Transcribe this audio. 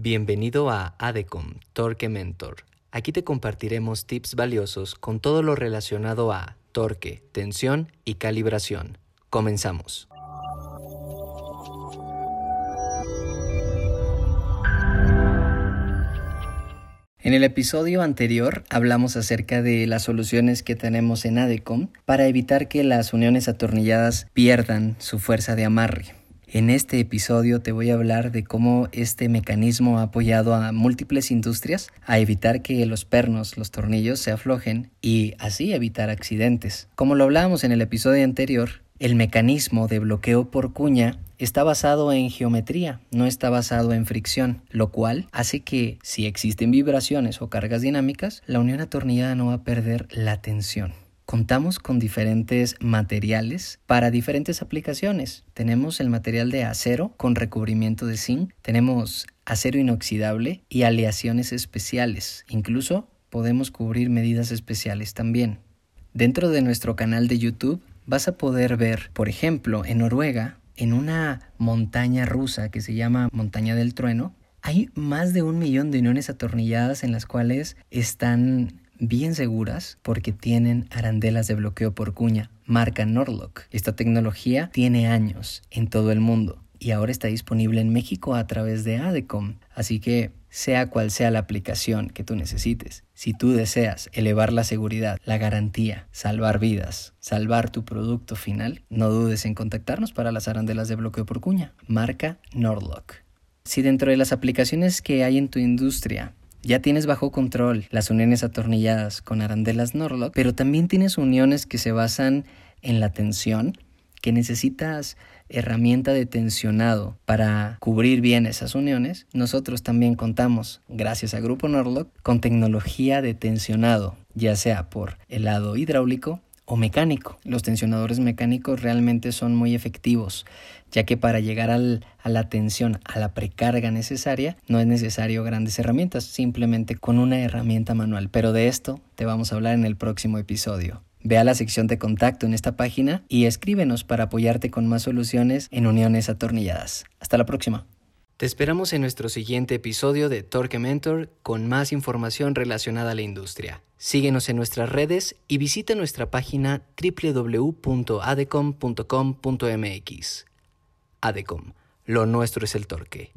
Bienvenido a ADECOM Torque Mentor. Aquí te compartiremos tips valiosos con todo lo relacionado a torque, tensión y calibración. Comenzamos. En el episodio anterior hablamos acerca de las soluciones que tenemos en ADECOM para evitar que las uniones atornilladas pierdan su fuerza de amarre. En este episodio te voy a hablar de cómo este mecanismo ha apoyado a múltiples industrias a evitar que los pernos, los tornillos se aflojen y así evitar accidentes. Como lo hablábamos en el episodio anterior, el mecanismo de bloqueo por cuña está basado en geometría, no está basado en fricción, lo cual hace que si existen vibraciones o cargas dinámicas, la unión atornillada no va a perder la tensión. Contamos con diferentes materiales para diferentes aplicaciones. Tenemos el material de acero con recubrimiento de zinc, tenemos acero inoxidable y aleaciones especiales. Incluso podemos cubrir medidas especiales también. Dentro de nuestro canal de YouTube vas a poder ver, por ejemplo, en Noruega, en una montaña rusa que se llama Montaña del Trueno, hay más de un millón de uniones atornilladas en las cuales están bien seguras porque tienen arandelas de bloqueo por cuña, marca Norlock. Esta tecnología tiene años en todo el mundo y ahora está disponible en México a través de ADECOM. Así que sea cual sea la aplicación que tú necesites, si tú deseas elevar la seguridad, la garantía, salvar vidas, salvar tu producto final, no dudes en contactarnos para las arandelas de bloqueo por cuña. Marca Norlock. Si dentro de las aplicaciones que hay en tu industria ya tienes bajo control las uniones atornilladas con arandelas Norlock, pero también tienes uniones que se basan en la tensión, que necesitas herramienta de tensionado para cubrir bien esas uniones, nosotros también contamos, gracias a Grupo Norlock, con tecnología de tensionado, ya sea por el lado hidráulico o mecánico. Los tensionadores mecánicos realmente son muy efectivos, ya que para llegar a la tensión, a la precarga necesaria, no es necesario grandes herramientas, simplemente con una herramienta manual. Pero de esto te vamos a hablar en el próximo episodio. Ve a la sección de contacto en esta página y escríbenos para apoyarte con más soluciones en uniones atornilladas. Hasta la próxima. Te esperamos en nuestro siguiente episodio de Torque Mentor con más información relacionada a la industria. Síguenos en nuestras redes y visita nuestra página www.adecom.com.mx. Adecom, lo nuestro es el torque.